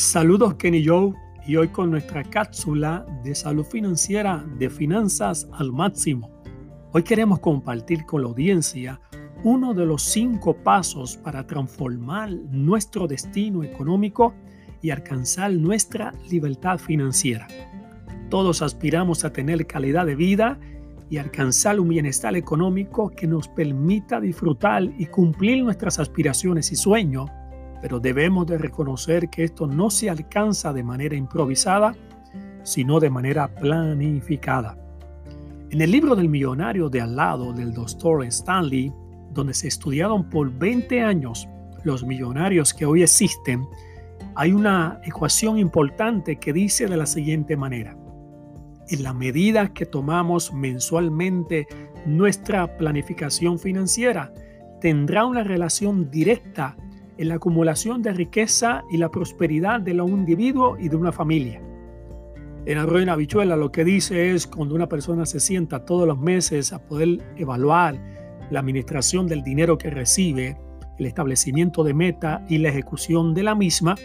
Saludos Kenny Joe y hoy con nuestra cápsula de salud financiera de finanzas al máximo. Hoy queremos compartir con la audiencia uno de los cinco pasos para transformar nuestro destino económico y alcanzar nuestra libertad financiera. Todos aspiramos a tener calidad de vida y alcanzar un bienestar económico que nos permita disfrutar y cumplir nuestras aspiraciones y sueños pero debemos de reconocer que esto no se alcanza de manera improvisada, sino de manera planificada. En el libro del millonario de al lado del doctor Stanley, donde se estudiaron por 20 años los millonarios que hoy existen, hay una ecuación importante que dice de la siguiente manera. En la medida que tomamos mensualmente nuestra planificación financiera, tendrá una relación directa en la acumulación de riqueza y la prosperidad de un individuo y de una familia. En la ruina habichuela lo que dice es cuando una persona se sienta todos los meses a poder evaluar la administración del dinero que recibe, el establecimiento de meta y la ejecución de la misma,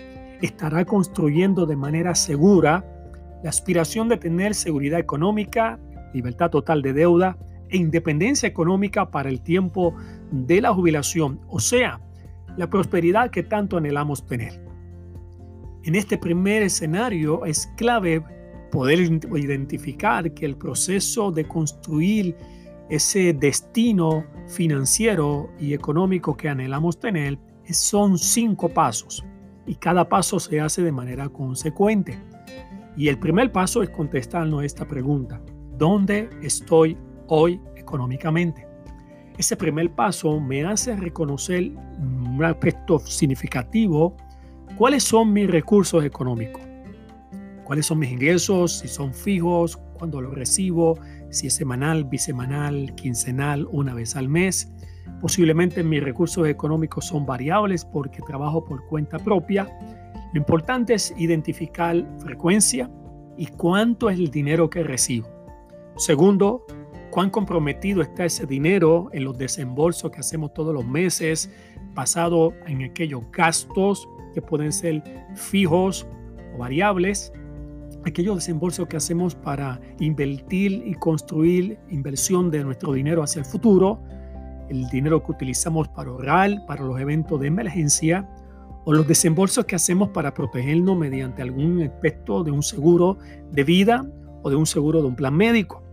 estará construyendo de manera segura la aspiración de tener seguridad económica, libertad total de deuda e independencia económica para el tiempo de la jubilación, o sea, la prosperidad que tanto anhelamos tener. En este primer escenario es clave poder identificar que el proceso de construir ese destino financiero y económico que anhelamos tener son cinco pasos y cada paso se hace de manera consecuente. Y el primer paso es contestarnos esta pregunta. ¿Dónde estoy hoy económicamente? Ese primer paso me hace reconocer un aspecto significativo, cuáles son mis recursos económicos, cuáles son mis ingresos, si son fijos, cuándo los recibo, si es semanal, bisemanal, quincenal, una vez al mes. Posiblemente mis recursos económicos son variables porque trabajo por cuenta propia. Lo importante es identificar frecuencia y cuánto es el dinero que recibo. Segundo, cuán comprometido está ese dinero en los desembolsos que hacemos todos los meses, basado en aquellos gastos que pueden ser fijos o variables, aquellos desembolsos que hacemos para invertir y construir inversión de nuestro dinero hacia el futuro, el dinero que utilizamos para ahorrar, para los eventos de emergencia, o los desembolsos que hacemos para protegernos mediante algún aspecto de un seguro de vida o de un seguro de un plan médico.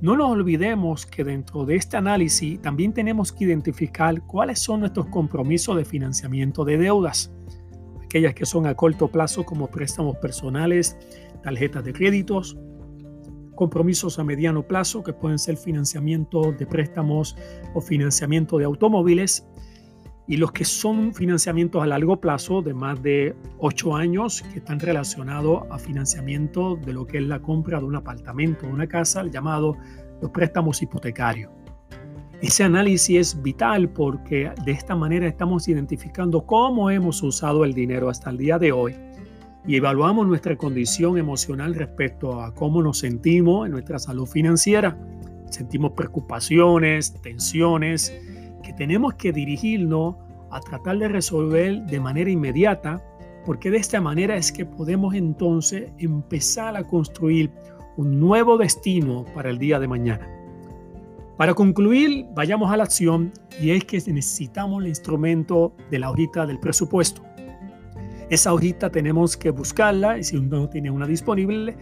No nos olvidemos que dentro de este análisis también tenemos que identificar cuáles son nuestros compromisos de financiamiento de deudas, aquellas que son a corto plazo como préstamos personales, tarjetas de créditos, compromisos a mediano plazo que pueden ser financiamiento de préstamos o financiamiento de automóviles y los que son financiamientos a largo plazo de más de 8 años que están relacionados a financiamiento de lo que es la compra de un apartamento o una casa, llamado los préstamos hipotecarios. Ese análisis es vital porque de esta manera estamos identificando cómo hemos usado el dinero hasta el día de hoy y evaluamos nuestra condición emocional respecto a cómo nos sentimos en nuestra salud financiera. Sentimos preocupaciones, tensiones, que tenemos que dirigirnos a tratar de resolver de manera inmediata, porque de esta manera es que podemos entonces empezar a construir un nuevo destino para el día de mañana. Para concluir, vayamos a la acción y es que necesitamos el instrumento de la hojita del presupuesto. Esa hojita tenemos que buscarla y si no tiene una disponible,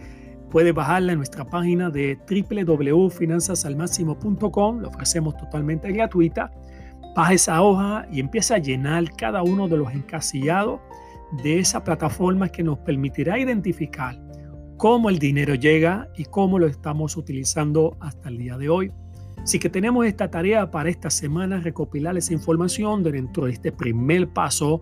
puede bajarla en nuestra página de www.finanzasalmáximo.com, la ofrecemos totalmente gratuita baja esa hoja y empieza a llenar cada uno de los encasillados de esa plataforma que nos permitirá identificar cómo el dinero llega y cómo lo estamos utilizando hasta el día de hoy. Así que tenemos esta tarea para esta semana, recopilar esa información dentro de este primer paso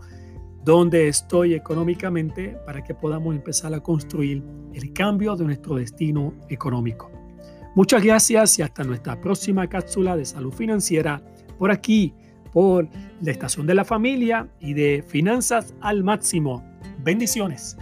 donde estoy económicamente para que podamos empezar a construir el cambio de nuestro destino económico. Muchas gracias y hasta nuestra próxima cápsula de salud financiera por aquí por la estación de la familia y de finanzas al máximo. Bendiciones.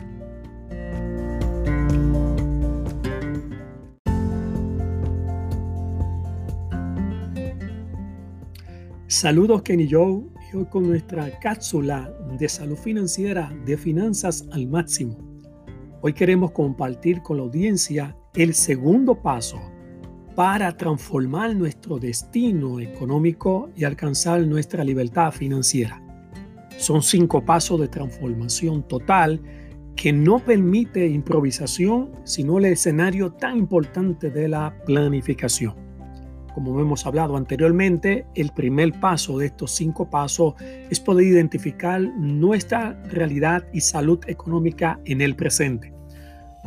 Saludos Kenny Joe y hoy con nuestra cápsula de salud financiera de finanzas al máximo. Hoy queremos compartir con la audiencia el segundo paso para transformar nuestro destino económico y alcanzar nuestra libertad financiera. Son cinco pasos de transformación total que no permite improvisación, sino el escenario tan importante de la planificación. Como hemos hablado anteriormente, el primer paso de estos cinco pasos es poder identificar nuestra realidad y salud económica en el presente.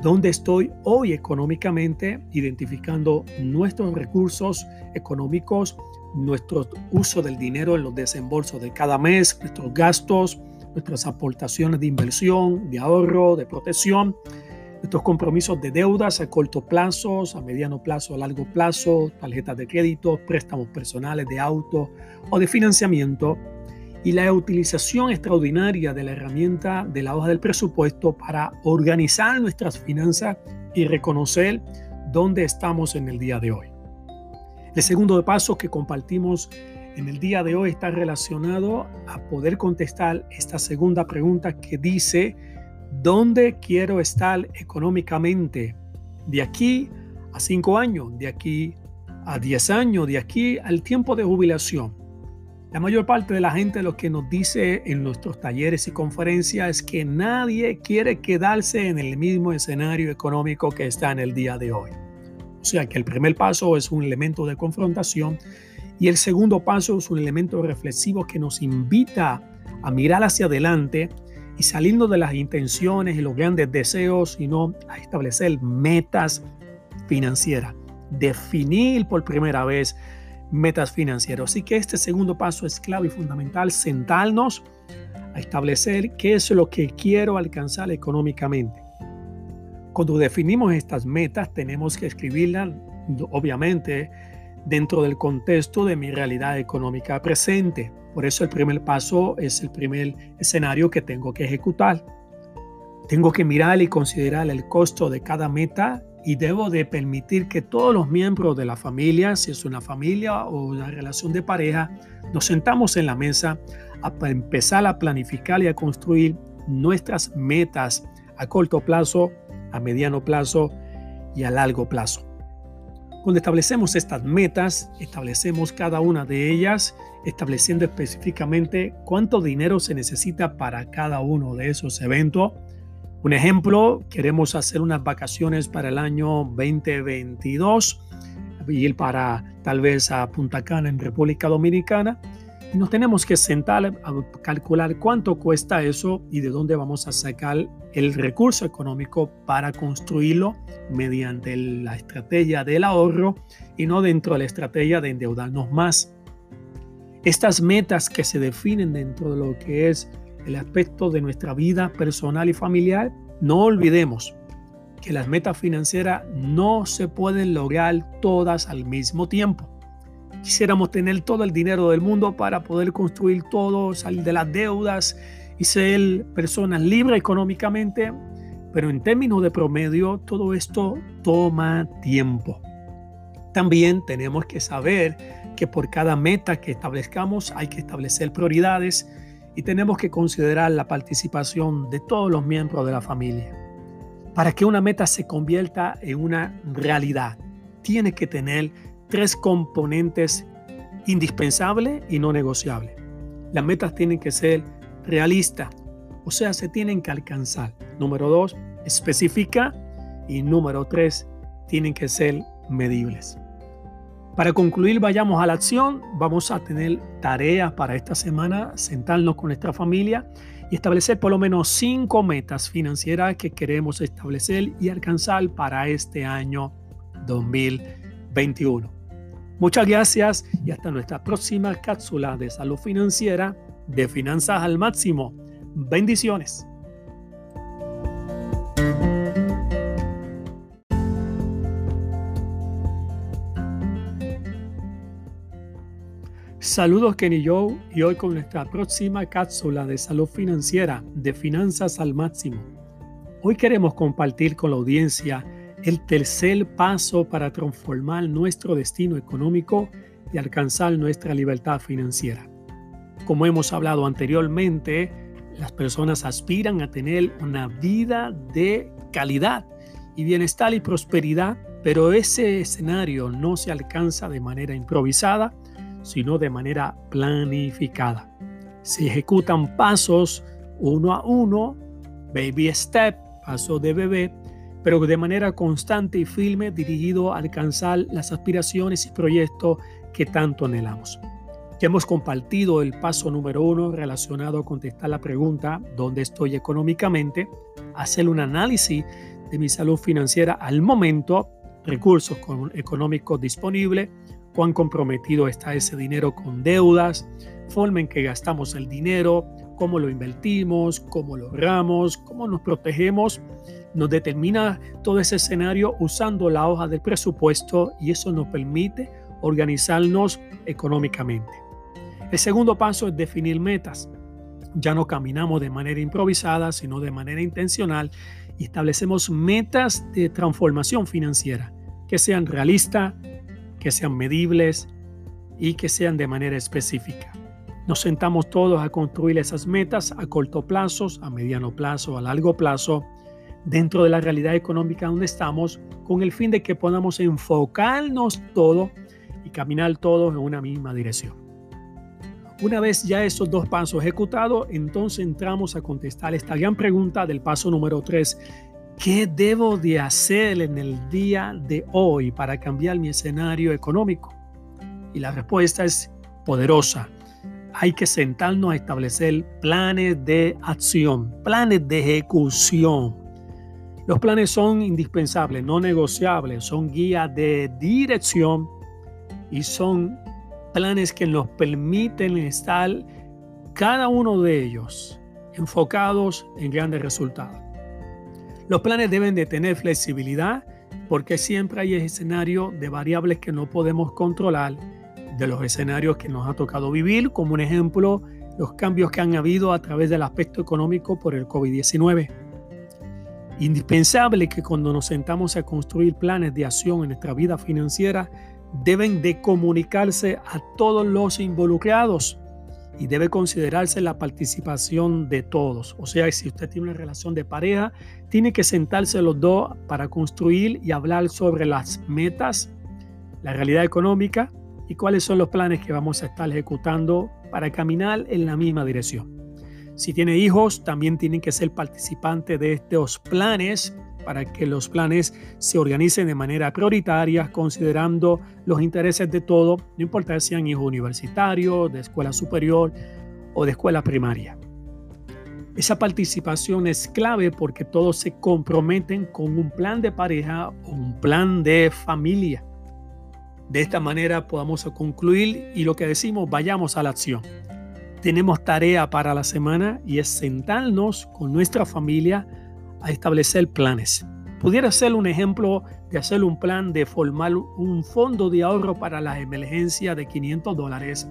¿Dónde estoy hoy económicamente? Identificando nuestros recursos económicos, nuestro uso del dinero en los desembolsos de cada mes, nuestros gastos, nuestras aportaciones de inversión, de ahorro, de protección nuestros compromisos de deudas a corto plazo, a mediano plazo, a largo plazo, tarjetas de crédito, préstamos personales de auto o de financiamiento y la utilización extraordinaria de la herramienta de la hoja del presupuesto para organizar nuestras finanzas y reconocer dónde estamos en el día de hoy. El segundo paso que compartimos en el día de hoy está relacionado a poder contestar esta segunda pregunta que dice, ¿Dónde quiero estar económicamente? De aquí a cinco años, de aquí a diez años, de aquí al tiempo de jubilación. La mayor parte de la gente lo que nos dice en nuestros talleres y conferencias es que nadie quiere quedarse en el mismo escenario económico que está en el día de hoy. O sea que el primer paso es un elemento de confrontación y el segundo paso es un elemento reflexivo que nos invita a mirar hacia adelante y saliendo de las intenciones y los grandes deseos, sino a establecer metas financieras, definir por primera vez metas financieras. Así que este segundo paso es clave y fundamental, sentarnos a establecer qué es lo que quiero alcanzar económicamente. Cuando definimos estas metas, tenemos que escribirlas, obviamente, dentro del contexto de mi realidad económica presente. Por eso el primer paso es el primer escenario que tengo que ejecutar. Tengo que mirar y considerar el costo de cada meta y debo de permitir que todos los miembros de la familia, si es una familia o una relación de pareja, nos sentamos en la mesa a empezar a planificar y a construir nuestras metas a corto plazo, a mediano plazo y a largo plazo. Cuando establecemos estas metas, establecemos cada una de ellas, estableciendo específicamente cuánto dinero se necesita para cada uno de esos eventos. Un ejemplo, queremos hacer unas vacaciones para el año 2022, ir para tal vez a Punta Cana en República Dominicana nos tenemos que sentar a calcular cuánto cuesta eso y de dónde vamos a sacar el recurso económico para construirlo mediante la estrategia del ahorro y no dentro de la estrategia de endeudarnos más. Estas metas que se definen dentro de lo que es el aspecto de nuestra vida personal y familiar, no olvidemos que las metas financieras no se pueden lograr todas al mismo tiempo. Quisiéramos tener todo el dinero del mundo para poder construir todo, salir de las deudas y ser personas libres económicamente, pero en términos de promedio todo esto toma tiempo. También tenemos que saber que por cada meta que establezcamos hay que establecer prioridades y tenemos que considerar la participación de todos los miembros de la familia. Para que una meta se convierta en una realidad, tiene que tener tres componentes indispensables y no negociables. Las metas tienen que ser realistas, o sea, se tienen que alcanzar. Número dos, específica. Y número tres, tienen que ser medibles. Para concluir, vayamos a la acción. Vamos a tener tareas para esta semana, sentarnos con nuestra familia y establecer por lo menos cinco metas financieras que queremos establecer y alcanzar para este año 2021. Muchas gracias y hasta nuestra próxima cápsula de salud financiera de Finanzas al Máximo. Bendiciones. Saludos Kenny Joe y hoy con nuestra próxima cápsula de salud financiera de Finanzas al Máximo. Hoy queremos compartir con la audiencia el tercer paso para transformar nuestro destino económico y alcanzar nuestra libertad financiera. Como hemos hablado anteriormente, las personas aspiran a tener una vida de calidad y bienestar y prosperidad, pero ese escenario no se alcanza de manera improvisada, sino de manera planificada. Se ejecutan pasos uno a uno, baby step, paso de bebé, pero de manera constante y firme dirigido a alcanzar las aspiraciones y proyectos que tanto anhelamos. Ya hemos compartido el paso número uno relacionado a contestar la pregunta ¿dónde estoy económicamente? Hacer un análisis de mi salud financiera al momento, recursos económicos disponibles, cuán comprometido está ese dinero con deudas, forma en que gastamos el dinero, cómo lo invertimos, cómo lo ahorramos, cómo nos protegemos. Nos determina todo ese escenario usando la hoja del presupuesto y eso nos permite organizarnos económicamente. El segundo paso es definir metas. Ya no caminamos de manera improvisada, sino de manera intencional y establecemos metas de transformación financiera que sean realistas, que sean medibles y que sean de manera específica. Nos sentamos todos a construir esas metas a corto plazo, a mediano plazo, a largo plazo, dentro de la realidad económica donde estamos, con el fin de que podamos enfocarnos todos y caminar todos en una misma dirección. Una vez ya esos dos pasos ejecutados, entonces entramos a contestar esta gran pregunta del paso número 3. ¿Qué debo de hacer en el día de hoy para cambiar mi escenario económico? Y la respuesta es poderosa. Hay que sentarnos a establecer planes de acción, planes de ejecución. Los planes son indispensables, no negociables, son guías de dirección y son planes que nos permiten estar cada uno de ellos enfocados en grandes resultados. Los planes deben de tener flexibilidad porque siempre hay escenarios de variables que no podemos controlar, de los escenarios que nos ha tocado vivir, como un ejemplo, los cambios que han habido a través del aspecto económico por el COVID-19. Indispensable que cuando nos sentamos a construir planes de acción en nuestra vida financiera, deben de comunicarse a todos los involucrados y debe considerarse la participación de todos. O sea, si usted tiene una relación de pareja, tiene que sentarse los dos para construir y hablar sobre las metas, la realidad económica y cuáles son los planes que vamos a estar ejecutando para caminar en la misma dirección. Si tiene hijos, también tienen que ser participantes de estos planes para que los planes se organicen de manera prioritaria, considerando los intereses de todo, no importa si sean hijos universitarios, de escuela superior o de escuela primaria. Esa participación es clave porque todos se comprometen con un plan de pareja o un plan de familia. De esta manera podamos concluir y lo que decimos, vayamos a la acción. Tenemos tarea para la semana y es sentarnos con nuestra familia a establecer planes. Pudiera ser un ejemplo de hacer un plan de formar un fondo de ahorro para la emergencia de 500 dólares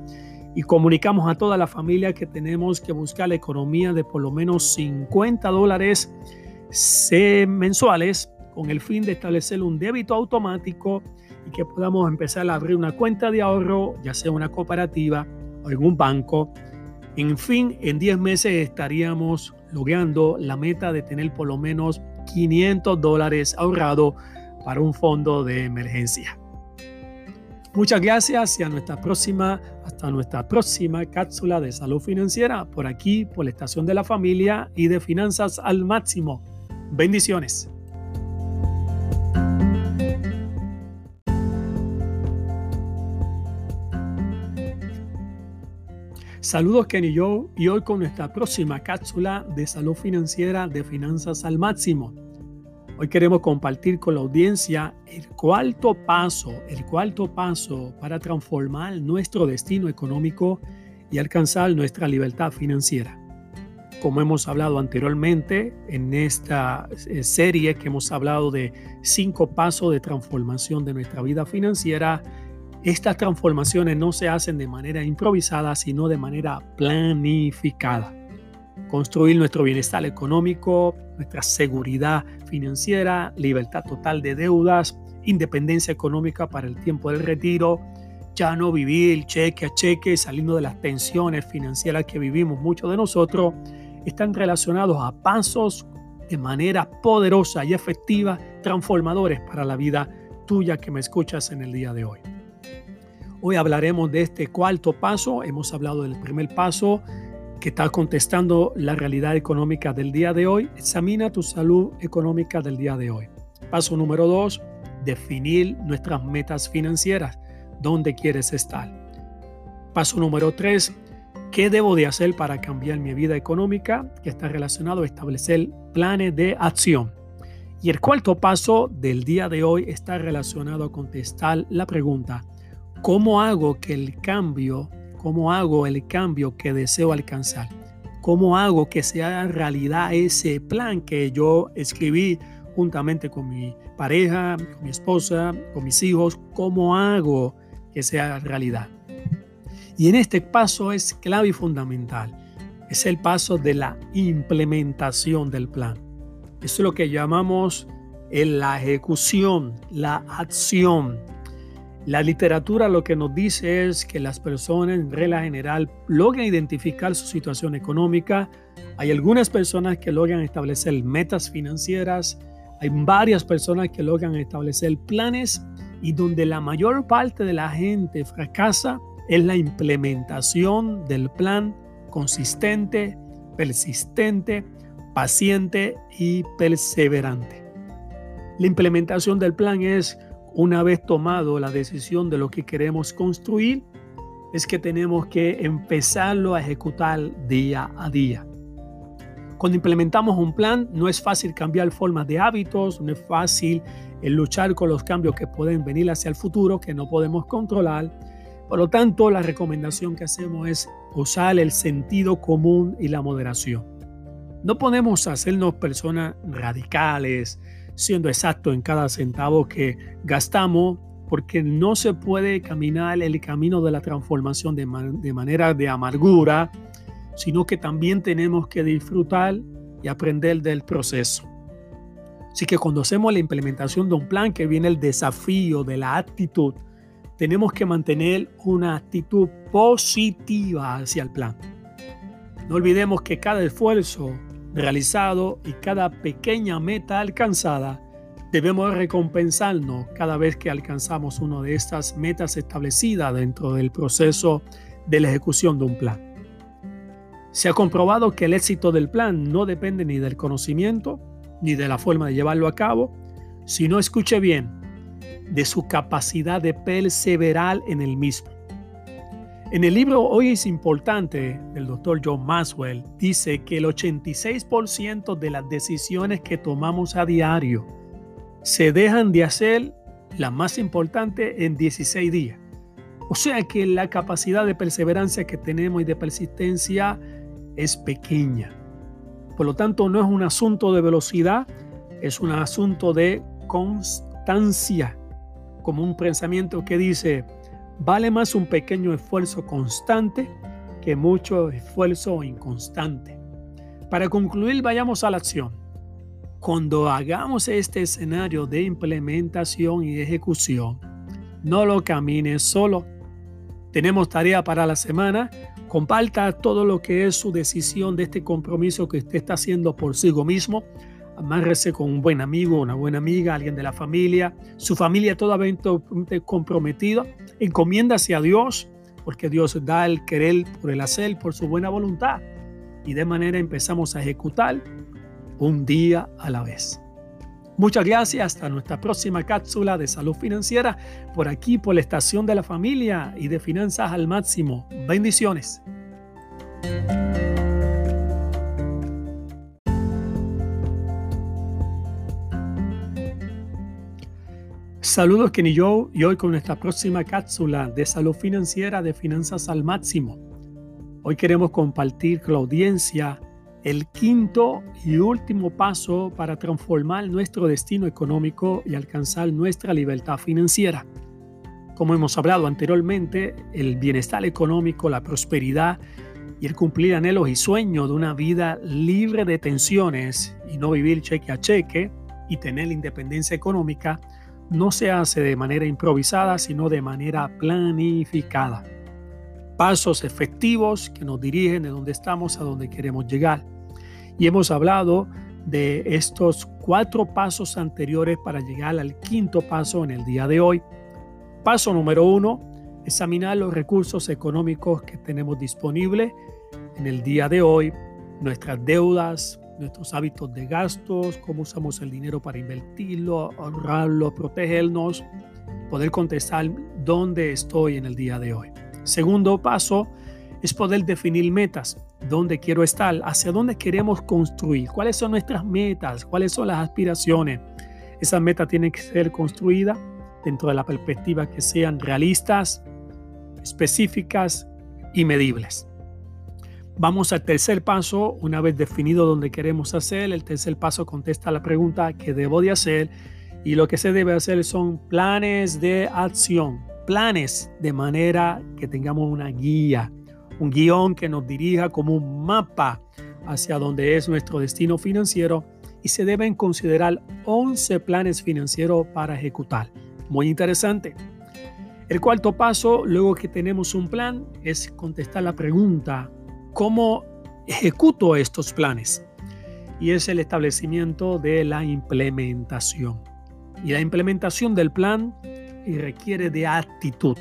y comunicamos a toda la familia que tenemos que buscar la economía de por lo menos 50 dólares mensuales con el fin de establecer un débito automático y que podamos empezar a abrir una cuenta de ahorro, ya sea una cooperativa o en un banco. En fin, en 10 meses estaríamos logrando la meta de tener por lo menos 500 dólares ahorrado para un fondo de emergencia. Muchas gracias y a nuestra próxima, hasta nuestra próxima cápsula de salud financiera por aquí, por la estación de la familia y de finanzas al máximo. Bendiciones. Saludos Kenny Joe y hoy con nuestra próxima cápsula de salud financiera de finanzas al máximo. Hoy queremos compartir con la audiencia el cuarto paso, el cuarto paso para transformar nuestro destino económico y alcanzar nuestra libertad financiera. Como hemos hablado anteriormente en esta eh, serie que hemos hablado de cinco pasos de transformación de nuestra vida financiera, estas transformaciones no se hacen de manera improvisada, sino de manera planificada. Construir nuestro bienestar económico, nuestra seguridad financiera, libertad total de deudas, independencia económica para el tiempo del retiro, ya no vivir cheque a cheque, saliendo de las tensiones financieras que vivimos muchos de nosotros, están relacionados a pasos de manera poderosa y efectiva, transformadores para la vida tuya que me escuchas en el día de hoy. Hoy hablaremos de este cuarto paso. Hemos hablado del primer paso que está contestando la realidad económica del día de hoy. Examina tu salud económica del día de hoy. Paso número dos, definir nuestras metas financieras. ¿Dónde quieres estar? Paso número tres, ¿qué debo de hacer para cambiar mi vida económica? Que está relacionado a establecer planes de acción. Y el cuarto paso del día de hoy está relacionado a contestar la pregunta, ¿Cómo hago que el cambio, cómo hago el cambio que deseo alcanzar? ¿Cómo hago que sea realidad ese plan que yo escribí juntamente con mi pareja, con mi esposa, con mis hijos? ¿Cómo hago que sea realidad? Y en este paso es clave y fundamental. Es el paso de la implementación del plan. Eso es lo que llamamos la ejecución, la acción, la literatura lo que nos dice es que las personas en regla general logran identificar su situación económica. Hay algunas personas que logran establecer metas financieras. Hay varias personas que logran establecer planes y donde la mayor parte de la gente fracasa es la implementación del plan consistente, persistente, paciente y perseverante. La implementación del plan es una vez tomado la decisión de lo que queremos construir, es que tenemos que empezarlo a ejecutar día a día. Cuando implementamos un plan, no es fácil cambiar formas de hábitos, no es fácil luchar con los cambios que pueden venir hacia el futuro que no podemos controlar. Por lo tanto, la recomendación que hacemos es usar el sentido común y la moderación. No podemos hacernos personas radicales, siendo exacto en cada centavo que gastamos, porque no se puede caminar el camino de la transformación de, manera de amargura, sino que también tenemos que disfrutar y aprender del proceso. Así que cuando hacemos la implementación de un plan que viene el desafío de la actitud, tenemos que mantener una actitud positiva hacia el plan. No olvidemos que cada esfuerzo realizado y cada pequeña meta alcanzada, debemos recompensarnos cada vez que alcanzamos una de estas metas establecidas dentro del proceso de la ejecución de un plan. Se ha comprobado que el éxito del plan no depende ni del conocimiento ni de la forma de llevarlo a cabo, sino, escuche bien, de su capacidad de perseverar en el mismo. En el libro Hoy es importante del doctor John Maxwell dice que el 86% de las decisiones que tomamos a diario se dejan de hacer, la más importante, en 16 días. O sea que la capacidad de perseverancia que tenemos y de persistencia es pequeña. Por lo tanto, no es un asunto de velocidad, es un asunto de constancia, como un pensamiento que dice, Vale más un pequeño esfuerzo constante que mucho esfuerzo inconstante. Para concluir, vayamos a la acción. Cuando hagamos este escenario de implementación y ejecución, no lo camines solo. Tenemos tarea para la semana. Comparta todo lo que es su decisión de este compromiso que usted está haciendo por sí mismo amárrese con un buen amigo, una buena amiga, alguien de la familia, su familia totalmente comprometida, encomiéndase a Dios, porque Dios da el querer por el hacer, por su buena voluntad. Y de manera empezamos a ejecutar un día a la vez. Muchas gracias. Hasta nuestra próxima cápsula de salud financiera por aquí, por la estación de la familia y de finanzas al máximo. Bendiciones. Saludos Kenny Joe y hoy con nuestra próxima cápsula de salud financiera de finanzas al máximo. Hoy queremos compartir con la audiencia el quinto y último paso para transformar nuestro destino económico y alcanzar nuestra libertad financiera. Como hemos hablado anteriormente, el bienestar económico, la prosperidad y el cumplir anhelos y sueños de una vida libre de tensiones y no vivir cheque a cheque y tener independencia económica no se hace de manera improvisada, sino de manera planificada. Pasos efectivos que nos dirigen de donde estamos a donde queremos llegar. Y hemos hablado de estos cuatro pasos anteriores para llegar al quinto paso en el día de hoy. Paso número uno, examinar los recursos económicos que tenemos disponibles en el día de hoy, nuestras deudas, nuestros hábitos de gastos, cómo usamos el dinero para invertirlo, ahorrarlo, protegernos, poder contestar dónde estoy en el día de hoy. Segundo paso es poder definir metas, dónde quiero estar, hacia dónde queremos construir, cuáles son nuestras metas, cuáles son las aspiraciones. Esas metas tienen que ser construidas dentro de la perspectiva que sean realistas, específicas y medibles. Vamos al tercer paso, una vez definido dónde queremos hacer, el tercer paso contesta la pregunta que debo de hacer y lo que se debe hacer son planes de acción, planes de manera que tengamos una guía, un guion que nos dirija como un mapa hacia donde es nuestro destino financiero y se deben considerar 11 planes financieros para ejecutar. Muy interesante. El cuarto paso, luego que tenemos un plan, es contestar la pregunta, ¿cómo ejecuto estos planes? Y es el establecimiento de la implementación. Y la implementación del plan requiere de actitud.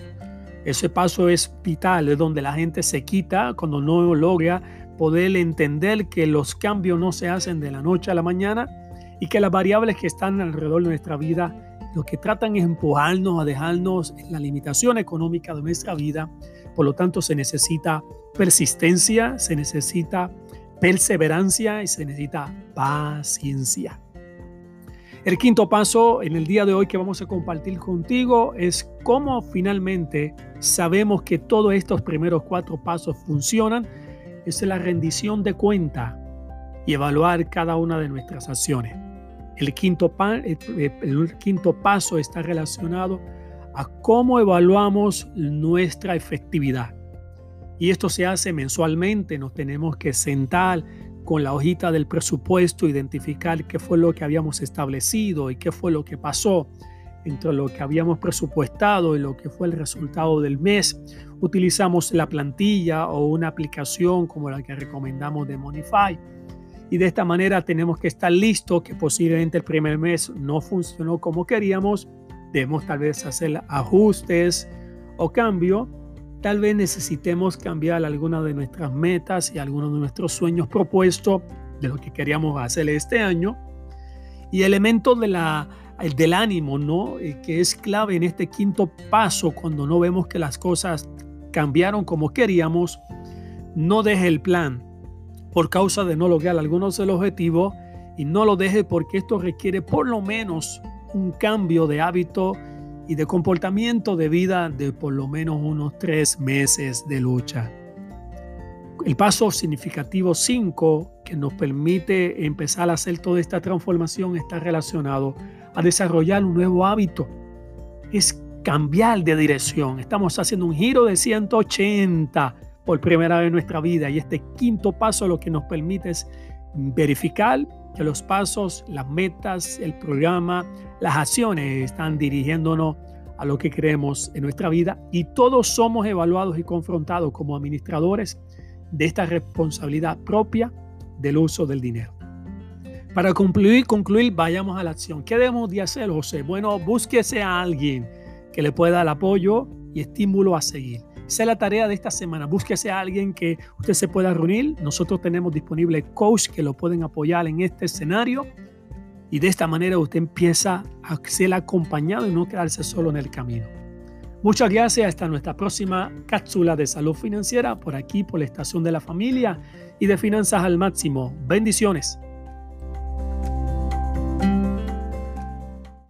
Ese paso es vital, es donde la gente se quita cuando no logra poder entender que los cambios no se hacen de la noche a la mañana y que las variables que están alrededor de nuestra vida lo que tratan es empujarnos a dejarnos en la limitación económica de nuestra vida. Por lo tanto, se necesita persistencia, se necesita perseverancia y se necesita paciencia. El quinto paso en el día de hoy que vamos a compartir contigo es cómo finalmente sabemos que todos estos primeros cuatro pasos funcionan. Es la rendición de cuenta y evaluar cada una de nuestras acciones. El quinto, el quinto paso está relacionado a cómo evaluamos nuestra efectividad. Y esto se hace mensualmente, nos tenemos que sentar con la hojita del presupuesto, identificar qué fue lo que habíamos establecido y qué fue lo que pasó entre lo que habíamos presupuestado y lo que fue el resultado del mes. Utilizamos la plantilla o una aplicación como la que recomendamos de Monify y de esta manera tenemos que estar listos que posiblemente el primer mes no funcionó como queríamos. Debemos tal vez hacer ajustes o cambio. Tal vez necesitemos cambiar algunas de nuestras metas y algunos de nuestros sueños propuestos de lo que queríamos hacer este año. Y elemento de del ánimo, ¿no? Eh, que es clave en este quinto paso cuando no vemos que las cosas cambiaron como queríamos. No deje el plan, por causa de no lograr algunos de los objetivos y no lo deje porque esto requiere por lo menos un cambio de hábito y de comportamiento de vida de por lo menos unos tres meses de lucha. El paso significativo 5 que nos permite empezar a hacer toda esta transformación está relacionado a desarrollar un nuevo hábito. Es cambiar de dirección. Estamos haciendo un giro de 180 por primera vez en nuestra vida. Y este quinto paso lo que nos permite es verificar que los pasos, las metas, el programa, las acciones están dirigiéndonos a lo que creemos en nuestra vida y todos somos evaluados y confrontados como administradores de esta responsabilidad propia del uso del dinero. Para concluir, concluir, vayamos a la acción. ¿Qué debemos de hacer, José? Bueno, búsquese a alguien que le pueda dar apoyo y estímulo a seguir. Es la tarea de esta semana. Búsquese a alguien que usted se pueda reunir. Nosotros tenemos disponible coach que lo pueden apoyar en este escenario. Y de esta manera usted empieza a ser acompañado y no quedarse solo en el camino. Muchas gracias. Hasta nuestra próxima cápsula de salud financiera por aquí, por la estación de la familia y de finanzas al máximo. Bendiciones.